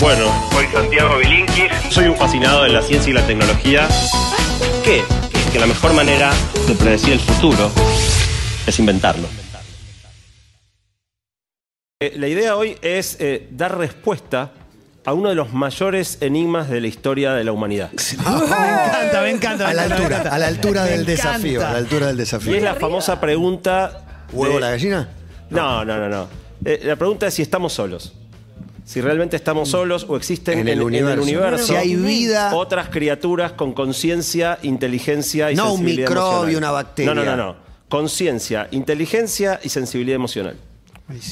Bueno, Soy Santiago Bilinkis. soy un fascinado de la ciencia y la tecnología. ¿Qué? Que la mejor manera de predecir el futuro es inventarlo. Eh, La idea hoy es eh, dar respuesta a uno de los mayores enigmas de la historia de la humanidad. Me encanta, me encanta. A la altura, a la altura del encanta. desafío. A la altura del Y es desafío. la famosa pregunta... ¿Huevo de- la gallina? No, no, no, no. Eh, la pregunta es si estamos solos. Si realmente estamos solos o existen En el universo. universo Si hay vida- otras criaturas con conciencia, inteligencia y No un sensibilidad microbio, emocional. una bacteria. No, no, no, no. Conciencia, inteligencia y sensibilidad emocional.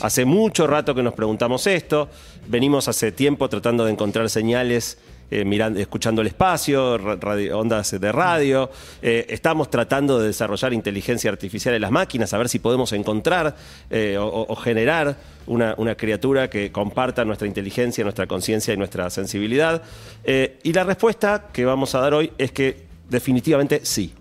Hace mucho rato que nos preguntamos esto. Venimos hace tiempo tratando de encontrar señales, eh, mirando, escuchando el espacio, ra- radio- ondas de radio. Eh, estamos tratando de desarrollar inteligencia artificial en las máquinas, a ver si podemos encontrar eh, o, generar una, criatura que comparta nuestra inteligencia, nuestra conciencia y nuestra sensibilidad. Y la respuesta que vamos a dar hoy es que definitivamente sí.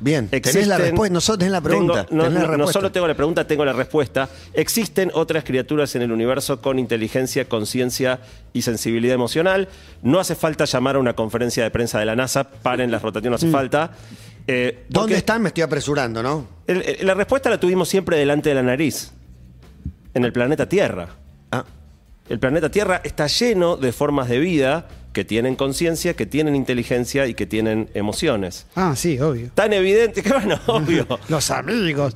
Bien, tenés Existen- la respuesta, no solo tenés la pregunta. Tengo- no, tenés la no- no respuesta. solo tengo la pregunta, tengo la respuesta. Existen otras criaturas en el universo con inteligencia, conciencia y sensibilidad emocional. No hace falta llamar a una conferencia de prensa de la NASA. Paren las rotaciones, no hace falta. Eh, ¿Dónde están? Me estoy apresurando, ¿no? el- el- la respuesta la tuvimos siempre delante de la nariz. En el planeta Tierra. Ah, El planeta Tierra está lleno de formas de vida que tienen conciencia, que tienen inteligencia y que tienen emociones. Ah, sí, obvio. Tan evidente que, bueno, obvio. Los amigos.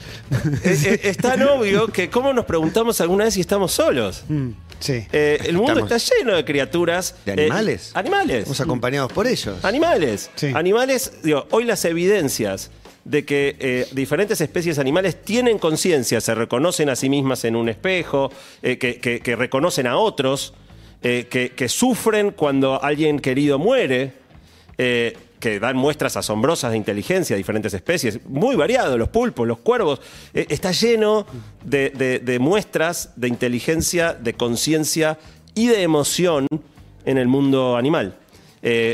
es, es- es tan obvio que cómo nos preguntamos alguna vez si estamos solos. Mm, sí. Eh, el mundo Estamos- está lleno de criaturas. ¿De eh, animales? animales. Estamos acompañados por ellos. Animales. Sí. Animales, digo, hoy las evidencias de que eh, diferentes especies animales tienen conciencia, se reconocen a sí mismas en un espejo, eh, que, que- que reconocen a otros, eh, que, sufren cuando alguien querido muere, eh, que dan muestras asombrosas de inteligencia, diferentes especies, muy variado, los pulpos, los cuervos, eh, está lleno de, muestras de inteligencia, de conciencia y de emoción en el mundo animal.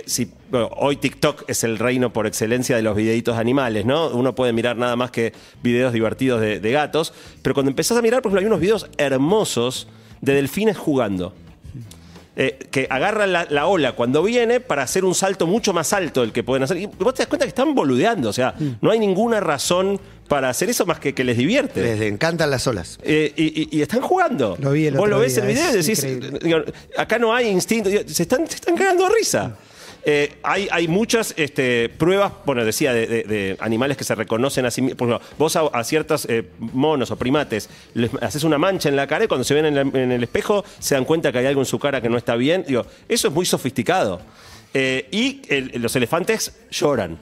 Si, hoy TikTok es el reino por excelencia de los videitos animales, ¿no? Uno puede mirar nada más que videos divertidos de, de gatos, pero cuando empezás a mirar, por ejemplo, hay unos videos hermosos de delfines jugando. Eh, que agarran la, la ola cuando viene para hacer un salto mucho más alto del que pueden hacer. Y vos te das cuenta que están boludeando, o sea, no hay ninguna razón para hacer eso más que que les divierte. Les encantan las olas. Eh, y, y- y están jugando. Lo vi el Vos otro lo ves día, el video y decís, digo, acá no hay instinto, digo, se están, se están cagando de risa. Eh, hay, hay muchas este, pruebas, bueno, decía, de, de- de animales que se reconocen a sí mismos. Por ejemplo, vos a, a ciertos eh, monos o primates les haces una mancha en la cara y cuando se ven en, la- en el espejo se dan cuenta que hay algo en su cara que no está bien. Digo, eso es muy sofisticado. Eh, y el- los elefantes lloran.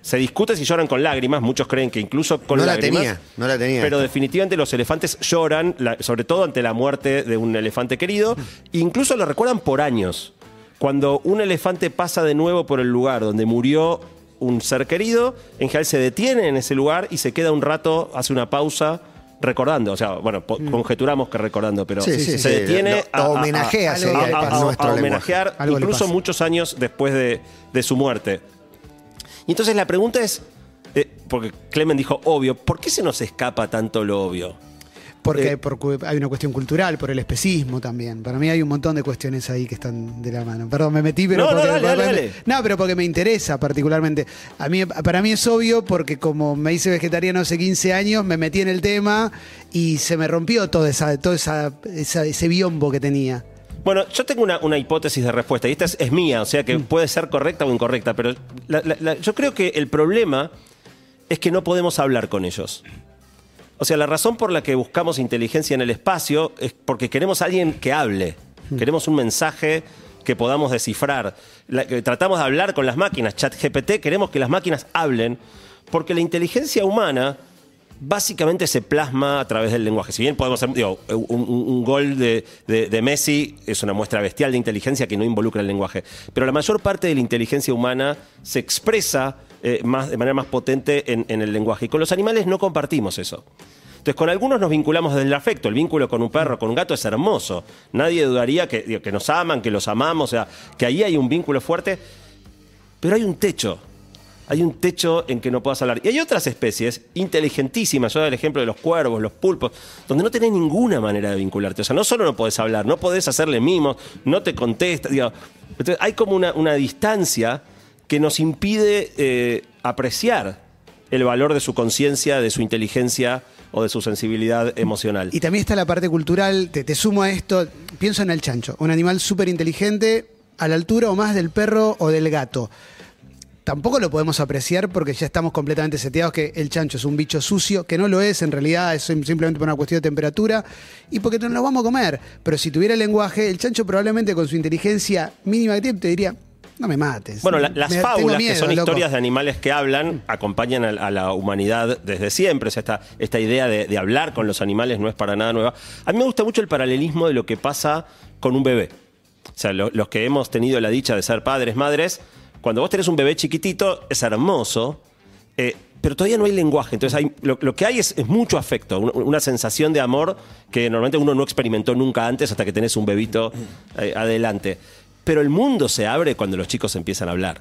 Se discute si lloran con lágrimas, muchos creen que incluso con No la tenía, no la tenía. Pero definitivamente los elefantes lloran, la- sobre todo ante la muerte de un elefante querido, incluso lo recuerdan por años. Cuando un elefante pasa de nuevo por el lugar donde murió un ser querido, en general se detiene en ese lugar y se queda un rato, hace una pausa recordando, o sea, bueno, po- conjeturamos que recordando, pero Sí, sí, se sí, detiene homenajea, a, a- homenajear incluso muchos años después de, de su muerte. Y entonces la pregunta es, eh, porque Clemen dijo obvio, ¿por qué se nos escapa tanto lo obvio? Porque Eh, hay una cuestión cultural, por el especismo también. Para mí hay un montón de cuestiones ahí que están de la mano. Perdón, me metí, pero No, no, porque, dale, dale, porque- dale. no, pero porque me interesa particularmente. A mí, para mí es obvio porque como me hice vegetariano hace 15 años, me metí en el tema y se me rompió toda esa, todo esa, esa- ese biombo que tenía. Bueno, yo tengo una, una hipótesis de respuesta y esta es, es mía, o sea que puede ser correcta o incorrecta, pero la- la- la- yo creo que el problema es que no podemos hablar con ellos. O sea, la razón por la que buscamos inteligencia en el espacio es porque queremos a alguien que hable, queremos un mensaje que podamos descifrar. La- que tratamos de hablar con las máquinas, chat GPT, queremos que las máquinas hablen, porque la inteligencia humana básicamente se plasma a través del lenguaje. Si bien podemos hacer, digo, un, un- un gol de, de- de Messi es una muestra bestial de inteligencia que no involucra el lenguaje, pero la mayor parte de la inteligencia humana se expresa eh, más, de manera más potente en, el lenguaje. Y con los animales no compartimos eso. Entonces, con algunos nos vinculamos desde el afecto. El vínculo con un perro, con un gato es hermoso. Nadie dudaría que, que nos aman, que los amamos, o sea, que ahí hay un vínculo fuerte. Pero hay un techo. Hay un techo en que no puedas hablar. Y hay otras especies inteligentísimas, yo doy el ejemplo de los cuervos, los pulpos, donde no tenés ninguna manera de vincularte. O sea, no solo no podés hablar, no podés hacerle mimos, no te contesta. Entonces, hay como una, una distancia que nos impide eh, apreciar el valor de su conciencia, de su inteligencia o de su sensibilidad emocional. Y también está la parte cultural, te, te sumo a esto, pienso en el chancho, un animal súper inteligente, a la altura o más del perro o del gato. Tampoco lo podemos apreciar porque ya estamos completamente seteados que el chancho es un bicho sucio, que no lo es, en realidad es sim- simplemente por una cuestión de temperatura y porque no lo vamos a comer. Pero si tuviera lenguaje, el chancho probablemente con su inteligencia mínima que tiene te diría, no me mates. Bueno, la- las Me- tengo fábulas, miedo, que son loco". historias de animales que hablan, acompañan a, a la humanidad desde siempre. O sea, esta, esta idea de, de hablar con los animales no es para nada nueva. A mí me gusta mucho el paralelismo de lo que pasa con un bebé. O sea, lo- los que hemos tenido la dicha de ser padres, madres, cuando vos tenés un bebé chiquitito, es hermoso, eh, pero todavía no hay lenguaje. Entonces, hay, lo, lo que hay es, es mucho afecto, un- una sensación de amor que normalmente uno no experimentó nunca antes hasta que tenés un bebito eh, adelante. Pero el mundo se abre cuando los chicos empiezan a hablar.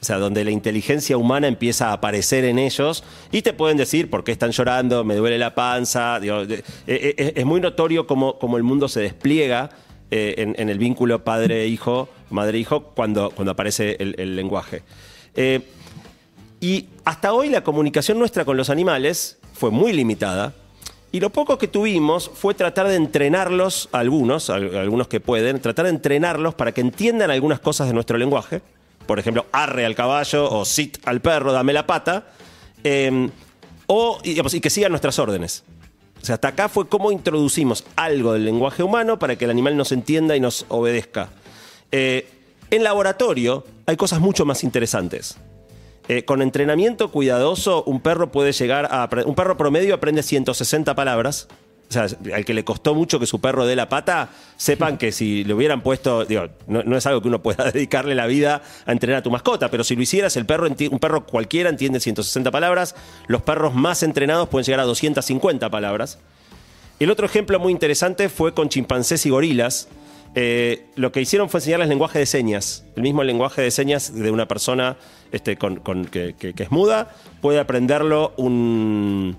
O sea, donde la inteligencia humana empieza a aparecer en ellos y te pueden decir por qué están llorando, me duele la panza. de- eh, eh, es muy notorio cómo, cómo el mundo se despliega eh, en, el vínculo padre-hijo, madre-hijo, cuando, cuando aparece el, el lenguaje. Eh, y hasta hoy la comunicación nuestra con los animales fue muy limitada. Y lo poco que tuvimos fue tratar de entrenarlos, algunos, algunos que pueden, tratar de entrenarlos para que entiendan algunas cosas de nuestro lenguaje. Por ejemplo, arre al caballo o sit al perro, dame la pata. eh, o, y que sigan nuestras órdenes. O sea, hasta acá fue cómo introducimos algo del lenguaje humano para que el animal nos entienda y nos obedezca. Eh, en laboratorio hay cosas mucho más interesantes. Eh, con entrenamiento cuidadoso, un perro puede llegar a. Un perro promedio aprende 160 palabras. O sea, al que le costó mucho que su perro dé la pata, sepan que si le hubieran puesto. Digo, no, no es algo que uno pueda dedicarle la vida a entrenar a tu mascota, pero si lo hicieras, el perro un perro cualquiera entiende 160 palabras. Los perros más entrenados pueden llegar a 250 palabras. El otro ejemplo muy interesante fue con chimpancés y gorilas. Eh, lo que hicieron fue enseñarles lenguaje de señas. El mismo lenguaje de señas de una persona este, con, con- que, que- que es muda puede aprenderlo un,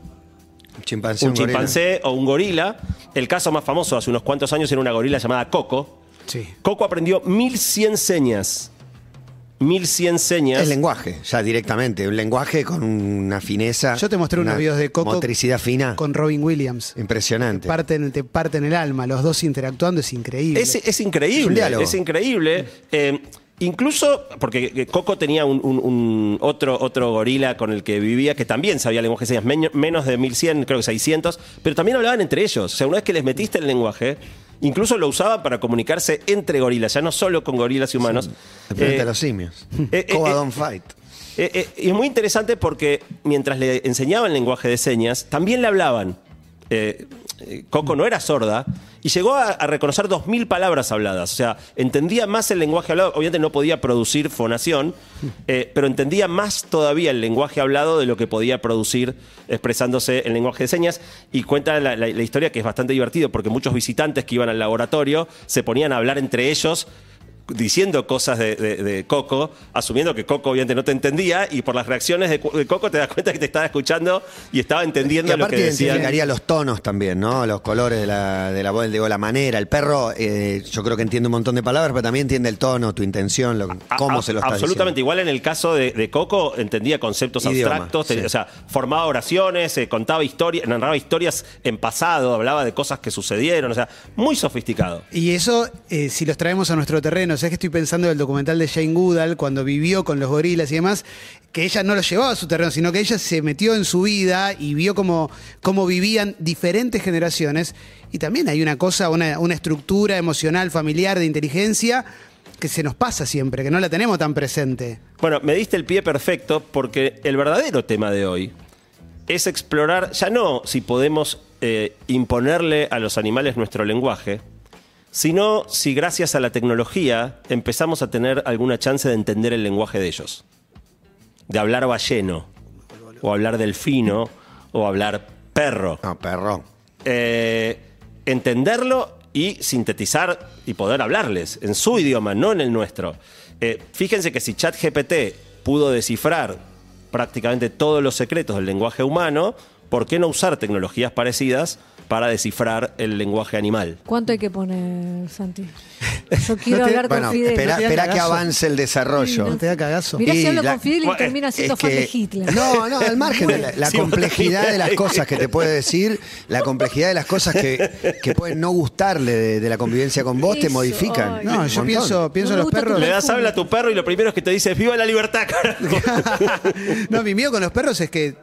chimpancé. un chimpancé o un gorila. El caso más famoso hace unos cuantos años era una gorila llamada Coco. Sí. Coco aprendió 1100 señas. 1100 señas. Es lenguaje, ya directamente. Un lenguaje con una fineza. Yo te mostré unos una videos de Coco Motricidad fina. con Robin Williams. Impresionante. Parten, te parten el alma, los dos interactuando, es increíble. Es, es Es un increíble, diálogo. es increíble. Eh, incluso, porque eh, Coco tenía un, un- un otro, otro gorila con el que vivía que también sabía lenguaje de señas, menos de 1100, creo que 600, pero también hablaban entre ellos. O sea, una vez que les metiste el lenguaje, incluso lo usaban para comunicarse entre gorilas, ya no solo con gorilas y humanos. El planeta Eh, de los simios. eh, eh, Coba eh, don't fight. y es muy interesante porque mientras le enseñaban lenguaje de señas, también le hablaban. Eh, Coco no era sorda y llegó a, a reconocer 2.000 palabras habladas. O sea, entendía más el lenguaje hablado. Obviamente no podía producir fonación, eh, pero entendía más todavía el lenguaje hablado de lo que podía producir expresándose en lenguaje de señas. Y cuenta la- la historia que es bastante divertido porque muchos visitantes que iban al laboratorio se ponían a hablar entre ellos diciendo cosas de, de- de Coco, asumiendo que Coco obviamente no te entendía, y por las reacciones de, Coco te das cuenta que te estaba escuchando y estaba Y entendiendo lo que aparte identificaría los tonos también, ¿no? Los colores de la, de la voz, digo, la manera. El perro, eh, yo creo que entiende un montón de palabras, pero también entiende el tono, tu intención, lo- cómo A- se lo está Absolutamente, igual en el caso de, de Coco entendía conceptos Idioma, abstractos, o sea, formaba oraciones, eh, contaba historias, narraba historias en pasado, hablaba de cosas que sucedieron, o sea, muy sofisticado. Y eso, eh, si los traemos a nuestro terreno, ¿sabes que estoy pensando del documental de Jane Goodall cuando vivió con los gorilas y demás? Que ella no los llevaba a su terreno, sino que ella se metió en su vida y vio cómo, cómo vivían diferentes generaciones. Y también hay una cosa, una, una estructura emocional, familiar, de inteligencia que se nos pasa siempre, que no la tenemos tan presente. Bueno, me diste el pie perfecto porque el verdadero tema de hoy es explorar, ya no si podemos eh, imponerle a los animales nuestro lenguaje, sino si gracias a la tecnología empezamos a tener alguna chance de entender el lenguaje de ellos. De hablar balleno, o hablar delfino, o hablar perro. No, perro. Eh, entenderlo y sintetizar y poder hablarles en su idioma, no en el nuestro. Eh, fíjense que si ChatGPT pudo descifrar prácticamente todos los secretos del lenguaje humano, ¿por qué no usar tecnologías parecidas para descifrar el lenguaje animal? ¿Cuánto hay que poner, Santi? Yo quiero No te- hablar Bueno, con Fidel. espera, No que avance el desarrollo. No te da cagazo. Mirá Y si hablo la- con Fidel y Bueno, termina siendo fan que- de Hitler. No, no, al margen de la, la Sí, complejidad de las cosas que te puede decir, la complejidad de las cosas que, que pueden no gustarle de, de la convivencia con vos, te modifican. ay. No, yo montón. pienso, pienso No en me los perros. Le das habla a tu perro y lo primero es que te dice ¡Viva la libertad! carajo". no, mi miedo con los perros es que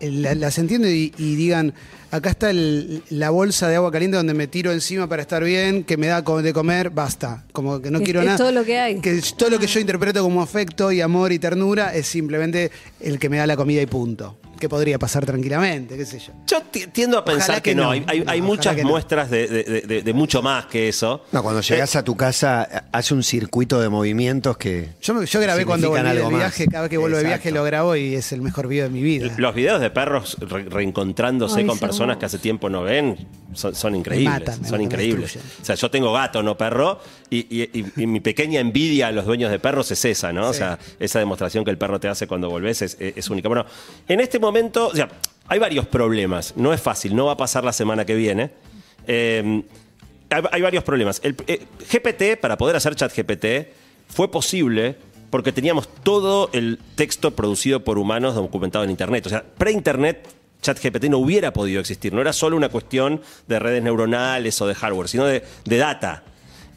la- las entiendo y, y digan, acá está el- la bolsa de agua caliente donde me tiro encima para estar bien, que me da de comer, basta. Como que no Es- quiero es nada. todo lo que hay. Que todo lo que yo interpreto como afecto y amor y ternura es simplemente el que me da la comida y punto. Que podría pasar tranquilamente, qué sé yo. Yo ti- tiendo a pensar que, que no. no. Hay, hay- hay No, muchas no. muestras de, de- de- de mucho más que eso. No, cuando llegas a tu casa, hace un circuito de movimientos que. Yo, grabé cuando volví de más. viaje, cada vez que vuelvo de viaje lo grabo y es el mejor video de mi vida. Los videos de perros re- reencontrándose Ay, con personas que hace tiempo no ven son, son increíbles. matan, me son me increíbles. O sea, yo tengo gato, no perro, y, y- y- y mi pequeña envidia a los dueños de perros es esa, ¿no? O sea, esa demostración que el perro te hace cuando volvés es, es- es única. Bueno, en este momento, o sea, hay varios problemas. No es fácil, no va a pasar la semana que viene. Eh, hay, varios problemas. Eh, GPT, para poder hacer chat GPT, fue posible porque teníamos todo el texto producido por humanos documentado en Internet. O sea, pre-Internet, ChatGPT no hubiera podido existir. No era solo una cuestión de redes neuronales o de hardware, sino de, de data.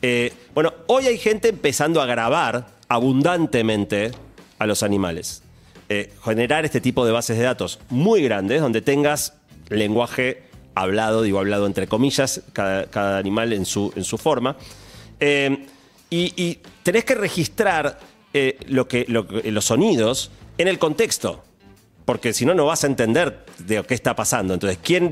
Eh, bueno, hoy hay gente empezando a grabar abundantemente a los animales. Eh, generar este tipo de bases de datos muy grandes donde tengas lenguaje hablado, digo hablado entre comillas, cada, animal en su, en su forma. Eh, y, tenés que registrar eh, lo que, lo que- los sonidos en el contexto, porque si no, no vas a entender de qué está pasando. Entonces, ¿quién,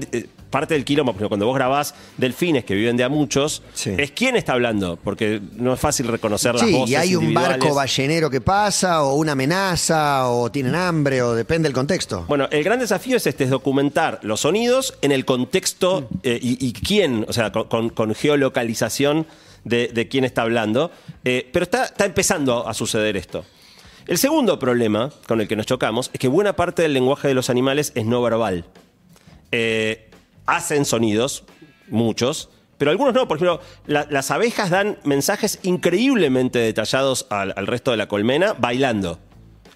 parte del quilombo, por ejemplo, cuando vos grabás delfines que viven de a muchos, Sí. es quién está hablando, porque no es fácil reconocer las Sí, voces y hay un individuales. barco ballenero que pasa, o una amenaza, o tienen hambre, o depende del contexto. Bueno, el gran desafío es este, es documentar los sonidos en el contexto eh, y, y quién, o sea, con, con- con geolocalización de, de quién está hablando. Eh, pero está, está empezando a suceder esto. El segundo problema con el que nos chocamos es que buena parte del lenguaje de los animales es no verbal. Eh, hacen sonidos, muchos, pero algunos no. Por ejemplo, la- las abejas dan mensajes increíblemente detallados al, al resto de la colmena bailando.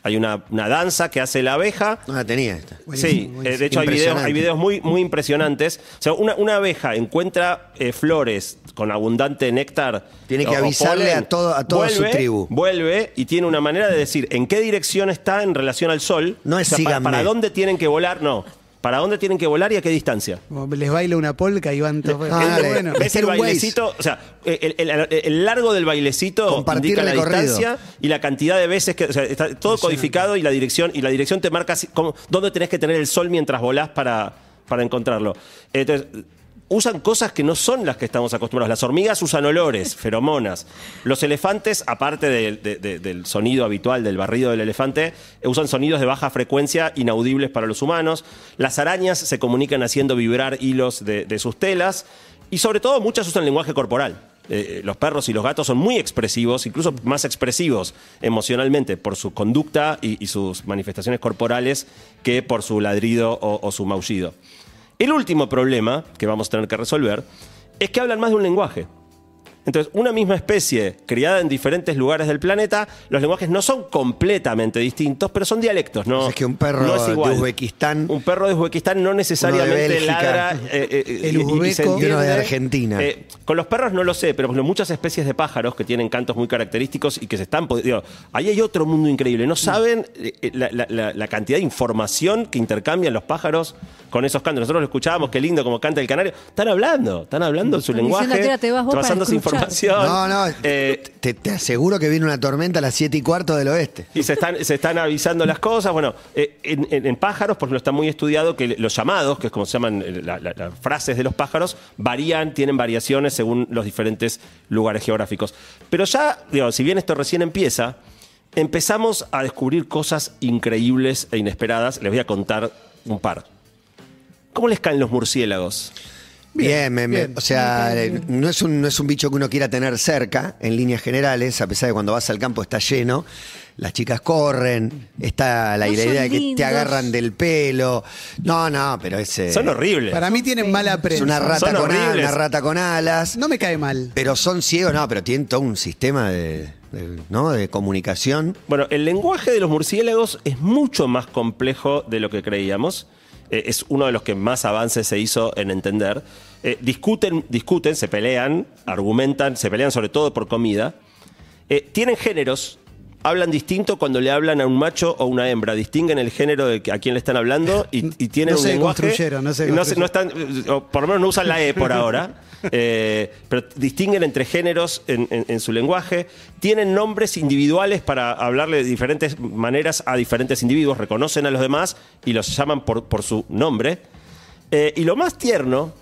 Hay una, una danza que hace la abeja. No la tenía esta. Sí, eh, de hecho hay videos, hay videos muy, muy impresionantes. O sea, una, una abeja encuentra eh, flores con abundante néctar. Tiene que o- o avisarle polen, a todo- a toda su tribu. Vuelve y tiene una manera de decir en qué dirección está en relación al sol. No es para, síganme. para dónde tienen que volar, no. Para dónde tienen que volar y a qué distancia. Les baila una polca y van todos. Ah, dale. bueno. ¿Ves el bailecito? O sea, el, el- el largo del bailecito Compartir indica la recorrido. distancia y la cantidad de veces que. O sea, está todo codificado y la dirección, y la dirección te marca dónde tenés que tener el sol mientras volás para, para encontrarlo. Entonces. Usan cosas que no son las que estamos acostumbrados. Las hormigas usan olores, feromonas. Los elefantes, aparte de- de- de- del sonido habitual del barrido del elefante, eh, usan sonidos de baja frecuencia inaudibles para los humanos. Las arañas se comunican haciendo vibrar hilos de, de sus telas. Y sobre todo, muchas usan lenguaje corporal. Eh, los perros y los gatos son muy expresivos, incluso más expresivos emocionalmente por su conducta y, y sus manifestaciones corporales que por su ladrido o, o su maullido. El último problema que vamos a tener que resolver es que hablan más de un lenguaje. Entonces, una misma especie criada en diferentes lugares del planeta, los lenguajes no son completamente distintos, pero son dialectos. No, Es que un perro no es de igual. Uzbekistán- Un perro de Uzbekistán no necesariamente Bélgica. ladra. eh, eh, El uzbeco. Y uno de. Argentina. Eh, con los perros no lo sé, pero ejemplo, muchas especies de pájaros que tienen cantos muy característicos y que se están. digo, ahí hay otro mundo increíble. No saben eh, la, la- la- la cantidad de información que intercambian los pájaros con esos cantos. Nosotros lo escuchábamos, qué lindo como canta el canario. Están hablando, están hablando su Están diciendo lenguaje, te vas. Información. No, no, Eh, te, te aseguro que viene una tormenta a las 7 y cuarto del oeste. y se están, se están avisando las cosas. Bueno, eh, en, en- en pájaros, por ejemplo, está muy estudiado que los llamados, que es como se llaman eh, la- la- las frases de los pájaros, varían, tienen variaciones según los diferentes lugares geográficos. Pero ya, digo, si bien esto recién empieza, empezamos a descubrir cosas increíbles e inesperadas. Les voy a contar un par. ¿Cómo les caen los murciélagos? Bien, me- bien. o sea, Bien, eh, bien. no es, un, no es un bicho que uno quiera tener cerca, en líneas generales, a pesar de cuando vas al campo está lleno. las chicas corren, está la No idea de que te agarran del pelo. No, no, pero es. eh, Son horribles. Para mí tienen mala Es prensa. una rata con alas, una rata con alas. No me cae mal. Pero son ciegos, no, pero tienen todo un sistema de, de- ¿no? de comunicación. Bueno, el lenguaje de los murciélagos es mucho más complejo de lo que creíamos. Eh, es uno de los que más avances se hizo en entender. Eh, discuten, discuten, se pelean, argumentan, se pelean sobre todo por comida. Eh, tienen géneros. Hablan distinto cuando le hablan a un macho o una hembra. Distinguen el género de a quien le están hablando y, y tienen No un se lenguaje. construyeron, no se no están, o por lo menos no usan la E por ahora. Eh, pero distinguen entre géneros en, en- en su lenguaje. Tienen nombres individuales para hablarle de diferentes maneras a diferentes individuos. Reconocen a los demás y los llaman por, por su nombre. Eh, y lo más tierno,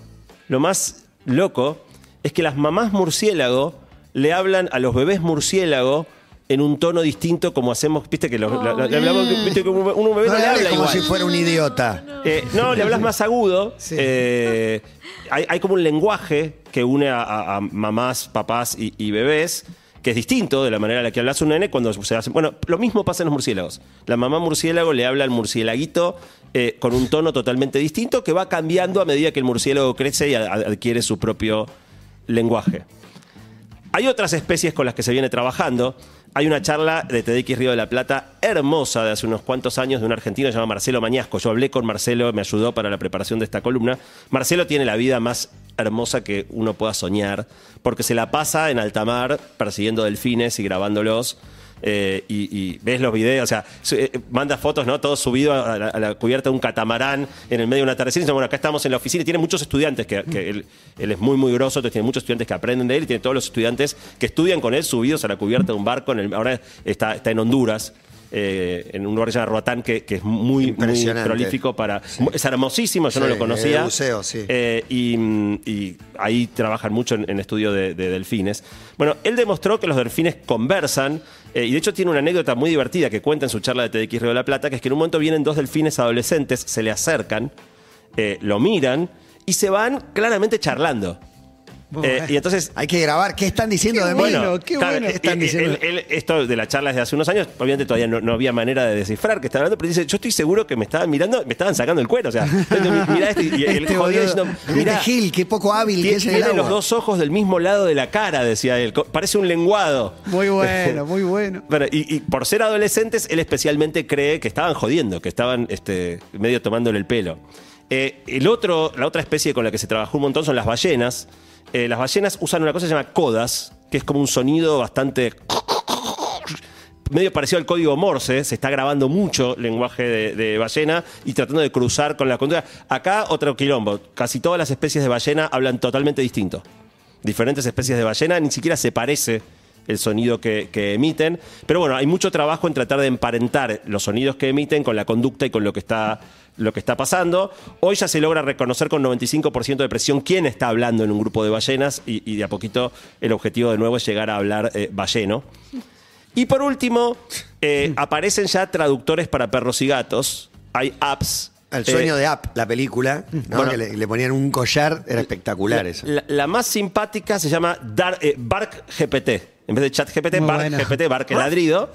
lo más loco, es que las mamás murciélago le hablan a los bebés murciélago en un tono distinto como hacemos, viste que los, la- la- le hablamos, viste que un, un bebé no, No le hables habla como igual. si fuera un idiota. Eh, no, le hablas más agudo. Sí. Eh, hay, hay como un lenguaje que une a, a- a mamás, papás y, y bebés que es distinto de la manera en la que hablas a un nene cuando se hace. Bueno, lo mismo pasa en los murciélagos. La mamá murciélago le habla al murciélaguito eh, con un tono totalmente distinto que va cambiando a medida que el murciélago crece y a- adquiere su propio lenguaje. Hay otras especies con las que se viene trabajando. Hay una charla de TDX Río de la Plata hermosa de hace unos cuantos años de un argentino llamado Marcelo Mañasco. Yo hablé con Marcelo, me ayudó para la preparación de esta columna. Marcelo tiene la vida más hermosa que uno pueda soñar, porque se la pasa en alta mar persiguiendo delfines y grabándolos. Eh, y, y ves los videos, o sea, eh, manda fotos, ¿no? Todo subido a la, a la cubierta de un catamarán en el medio de una dice, bueno, acá estamos en la oficina y tiene muchos estudiantes, que, que él, él es muy, muy grosso, entonces tiene muchos estudiantes que aprenden de él y tiene todos los estudiantes que estudian con él subidos a la cubierta de un barco. En el- ahora está, está en Honduras. eh, en un lugar que se llama Roatán, que, que es muy, prolífico para. Es hermosísimo, yo no Sí, lo conocía. buceo, sí. Eh, y, y ahí trabajan mucho en, en estudio de, de delfines. Bueno, él demostró que los delfines conversan, eh, y de hecho tiene una anécdota muy divertida que cuenta en su charla de TDX Río de la Plata, que es que en un momento vienen dos delfines adolescentes, se le acercan, eh, lo miran y se van claramente charlando. Eh, y entonces Hay que grabar. ¿Qué están diciendo Qué de mí? bueno. qué claro, bueno. eh, Están eh, diciendo- él- él- esto de la charla es de hace unos años, obviamente todavía no, no había manera de descifrar que estaba hablando, pero dice, yo estoy seguro que me estaban mirando, me estaban sacando el cuero. O sea, mira este, y el Este jodido diciendo, Mirá, mirá, Gil, qué poco hábil que Tie- es el Tiene los dos ojos del mismo lado de la cara, decía él. Parece un lenguado. Muy bueno, muy bueno. Bueno, y, y por ser adolescentes, él especialmente cree que estaban jodiendo, que estaban este, medio tomándole el pelo. Eh, el otro, la otra especie con la que se trabajó un montón son las ballenas. Eh, las ballenas usan una cosa que se llama codas, que es como un sonido bastante medio parecido al código Morse, se está grabando mucho lenguaje de, ballena y tratando de cruzar con la conducta. Acá otro quilombo, casi todas las especies de ballena hablan totalmente distinto. Diferentes especies de ballena, ni siquiera se parece el sonido que, que emiten. Pero bueno, hay mucho trabajo en tratar de emparentar los sonidos que emiten con la conducta y con lo que está, lo que está pasando. Hoy ya se logra reconocer con 95% de presión quién está hablando en un grupo de ballenas y, y de a poquito el objetivo de nuevo es llegar a hablar eh, balleno. Y por último, eh, aparecen ya traductores para perros y gatos. Hay apps. El sueño Eh, de App, la película, ¿no? Bueno. que le, le ponían un collar, era espectacular eso. La, la más simpática se llama Dar, eh, Bark GPT. En vez de Chat GPT, Muy buena. GPT, Bark ladrido.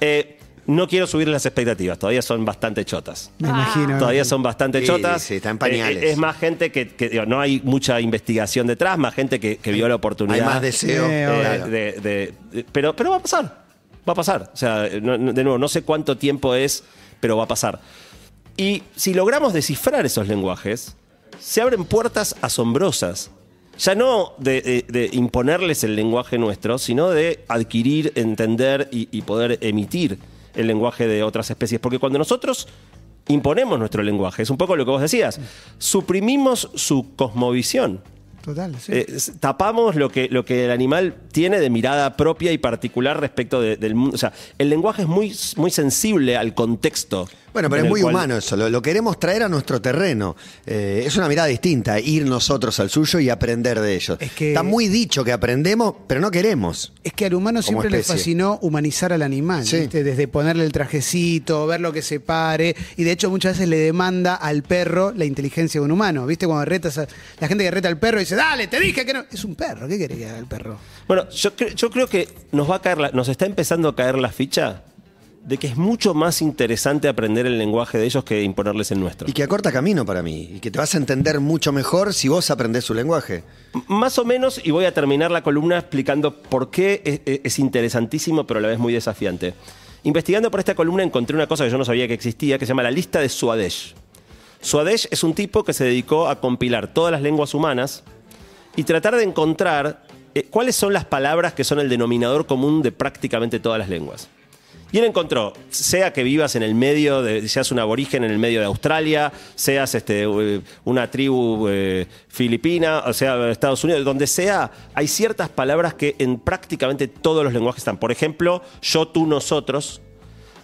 Eh, no quiero subir las expectativas, todavía son bastante chotas. Me imagino. Todavía son bastante Sí, chotas. sí, está en pañales. Eh, es más gente que, que, digo, no hay mucha investigación detrás, más gente que, que vio la oportunidad. Hay más deseo. Eh, Eh, claro. de- de- de- pero, pero va a pasar. Va a pasar. O sea, no- no- de nuevo, no sé cuánto tiempo es, pero va a pasar. Y si logramos descifrar esos lenguajes, se abren puertas asombrosas. Ya no de, de- de imponerles el lenguaje nuestro, sino de adquirir, entender y, y poder emitir el lenguaje de otras especies. Porque cuando nosotros imponemos nuestro lenguaje, es un poco lo que vos decías, suprimimos su cosmovisión. Total, sí. Eh, tapamos lo que, lo que el animal tiene de mirada propia y particular respecto de- del mundo. O sea, el lenguaje es muy, muy sensible al contexto. Bueno, pero es muy cual- humano eso, lo, lo queremos traer a nuestro terreno. Eh, es una mirada distinta, ir nosotros al suyo y aprender de ellos. Es que- Está muy dicho que aprendemos, pero no queremos. Es que al humano siempre le fascinó humanizar al animal, Sí. ¿viste? desde ponerle el trajecito, ver lo que se pare, y de hecho muchas veces le demanda al perro la inteligencia de un humano, ¿viste? Cuando retas a- la gente que reta al perro y dice, dale, te dije que no. Es un perro, ¿qué querés que haga el perro? Bueno, yo, cre- yo creo que nos va a caer, la- nos está empezando a caer la ficha de que es mucho más interesante aprender el lenguaje de ellos que imponerles el nuestro. Y que acorta camino para mí. Y que te vas a entender mucho mejor si vos aprendés su lenguaje. M- Más o menos, y voy a terminar la columna explicando por qué es, es- es interesantísimo, pero a la vez muy desafiante. Investigando por esta columna encontré una cosa que yo no sabía que existía, que se llama la lista de Swadesh. Swadesh es un tipo que se dedicó a compilar todas las lenguas humanas y tratar de encontrar eh, cuáles son las palabras que son el denominador común de prácticamente todas las lenguas. Y él encontró, sea que vivas en el medio, de, seas un aborigen en el medio de Australia, seas este, eh, una tribu eh, filipina, o sea, Estados Unidos, donde sea, hay ciertas palabras que en prácticamente todos los lenguajes están. Por ejemplo, yo, tú, nosotros.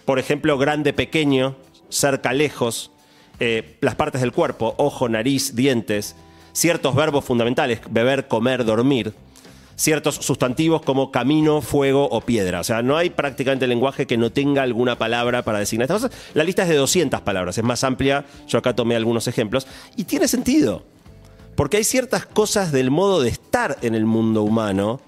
Por ejemplo, grande, pequeño, cerca, lejos. eh, las partes del cuerpo, ojo, nariz, dientes. Ciertos verbos fundamentales, beber, comer, dormir ciertos sustantivos como camino, fuego o piedra. O sea, no hay prácticamente lenguaje que no tenga alguna palabra para designar estas cosas. La lista es de 200 palabras, es más amplia. Yo acá tomé algunos ejemplos. Y tiene sentido. Porque hay ciertas cosas del modo de estar en el mundo humano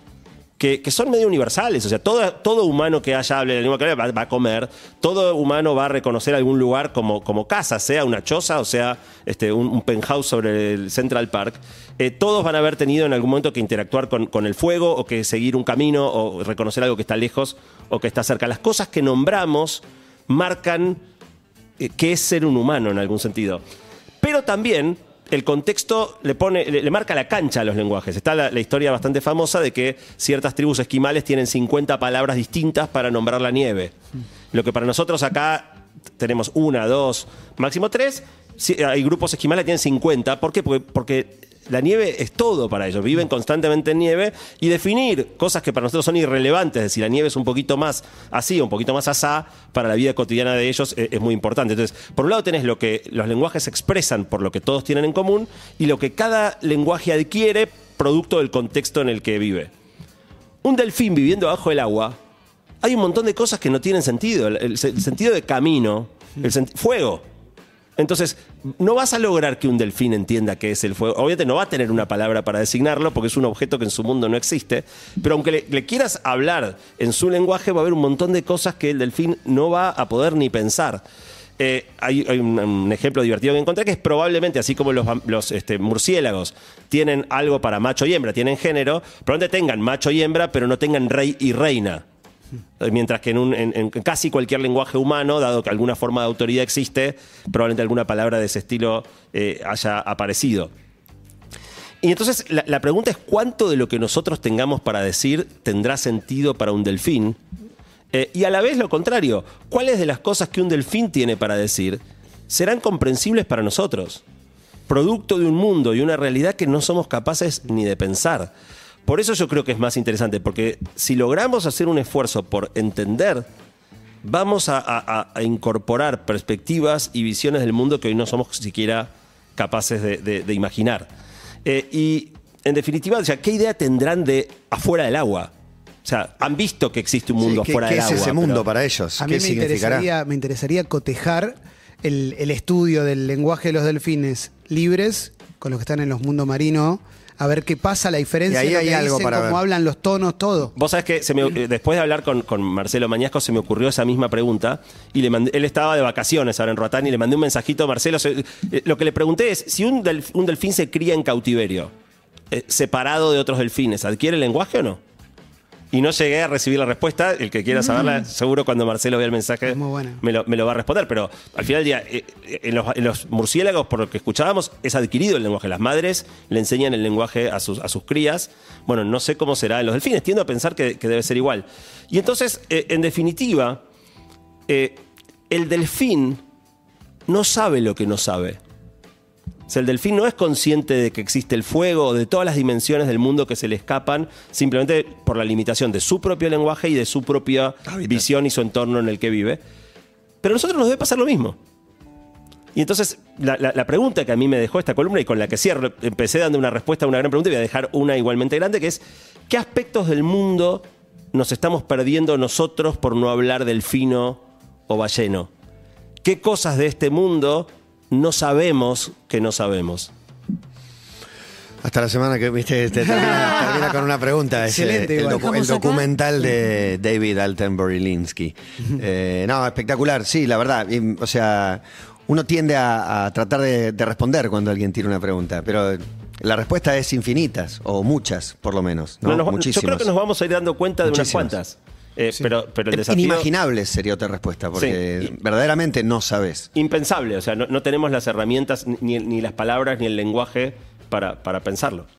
que, son medio universales. O sea, todo, todo humano que haya hable la lengua hable va, va a comer. Todo humano va a reconocer algún lugar como, como casa, sea una choza o sea este, un, un penthouse sobre el Central Park. Eh, todos van a haber tenido en algún momento que interactuar con, con el fuego o que seguir un camino o reconocer algo que está lejos o que está cerca. Las cosas que nombramos marcan eh, qué es ser un humano en algún sentido. Pero también el contexto le, pone, le, marca la cancha a los lenguajes. Está la, historia bastante famosa de que ciertas tribus esquimales tienen 50 palabras distintas para nombrar la nieve. Lo que para nosotros acá tenemos una, dos, máximo tres. Hay grupos esquimales que tienen 50. ¿Por qué? Porque la nieve es todo para ellos. Viven constantemente en nieve y definir cosas que para nosotros son irrelevantes, es decir, la nieve es un poquito más así, un poquito más asá, para la vida cotidiana de ellos es, es muy importante. Entonces, por un lado tenés lo que los lenguajes expresan por lo que todos tienen en común y lo que cada lenguaje adquiere producto del contexto en el que vive. Un delfín viviendo bajo el agua, hay un montón de cosas que no tienen sentido. El, el- sentido de camino, el fuego. Entonces, no vas a lograr que un delfín entienda qué es el fuego. Obviamente no va a tener una palabra para designarlo porque es un objeto que en su mundo no existe. Pero aunque le, quieras hablar en su lenguaje, va a haber un montón de cosas que el delfín no va a poder ni pensar. Eh, hay, un, ejemplo divertido que encontré que es probablemente, así como los, este, murciélagos tienen algo para macho y hembra, tienen género, probablemente tengan macho y hembra, pero no tengan rey y reina. Eh, Mientras que en, casi cualquier lenguaje humano, dado que alguna forma de autoridad existe, probablemente alguna palabra de ese estilo eh, haya aparecido. Y entonces la, la pregunta es cuánto de lo que nosotros tengamos para decir tendrá sentido para un delfín. Eh, y a la vez lo contrario, ¿cuáles de las cosas que un delfín tiene para decir serán comprensibles para nosotros? Producto de un mundo y una realidad que no somos capaces ni de pensar. Por eso yo creo que es más interesante, porque si logramos hacer un esfuerzo por entender, vamos a, a- a- a incorporar perspectivas y visiones del mundo que hoy no somos siquiera capaces de, de- de imaginar. Eh, y en definitiva, o sea, ¿qué idea tendrán de afuera del agua? O sea, han visto que existe un mundo Sí, ¿qué- afuera qué del es agua. ese mundo para ellos? A mí ¿Qué me significará? interesaría, me interesaría cotejar el, el estudio del lenguaje de los delfines libres con los que están en los mundos marinos, a ver qué pasa, la diferencia, Y ahí lo hay que algo dicen, para cómo ver. hablan los tonos, todo. Vos sabés que se me- después de hablar con, con Marcelo Mañasco se me ocurrió esa misma pregunta y le mandé- él estaba de vacaciones ahora en Roatán y le mandé un mensajito a Marcelo. se- eh, lo que le pregunté es, si un, delf- un delfín se cría en cautiverio, eh, separado de otros delfines, ¿adquiere lenguaje o no? Y no llegué a recibir la respuesta. El que quiera saberla, seguro cuando Marcelo vea el mensaje me, lo, me lo va a responder. Pero al final del día, eh, eh, en, los, en los murciélagos, por lo que escuchábamos, es adquirido el lenguaje. Las madres le enseñan el lenguaje a sus, a sus crías. Bueno, no sé cómo será en los delfines. Tiendo a pensar que, que debe ser igual. Y entonces, eh, en definitiva, eh, el delfín no sabe lo que no sabe. O sea, el delfín no es consciente de que existe el fuego o de todas las dimensiones del mundo que se le escapan simplemente por la limitación de su propio lenguaje y de su propia Hábitat. visión y su entorno en el que vive. Pero a nosotros nos debe pasar lo mismo. Y entonces, la, la- la pregunta que a mí me dejó esta columna y con la que cierro, empecé dando una respuesta a una gran pregunta y voy a dejar una igualmente grande, que es, ¿qué aspectos del mundo nos estamos perdiendo nosotros por no hablar del fino o balleno? ¿Qué cosas de este mundo no sabemos que no sabemos? Hasta la semana que viste, te termina, termina con una pregunta. ese, Excelente, el, igual. docu- el ¿Dejamos acá? documental de David Altenborough-Linsky. Eh, no, espectacular, sí, la verdad. Y, o sea, uno tiende a, a tratar de, de responder cuando alguien tiene una pregunta, pero la respuesta es infinitas, o muchas, por lo menos. ¿no? No, nos- yo creo que nos vamos a ir dando cuenta de unas cuantas. Eh, pero, pero el desafío. Inimaginables sería otra respuesta, porque Sí. verdaderamente no sabes. Impensable, o sea, no, no tenemos las herramientas, ni, ni las palabras, ni el lenguaje para, para pensarlo.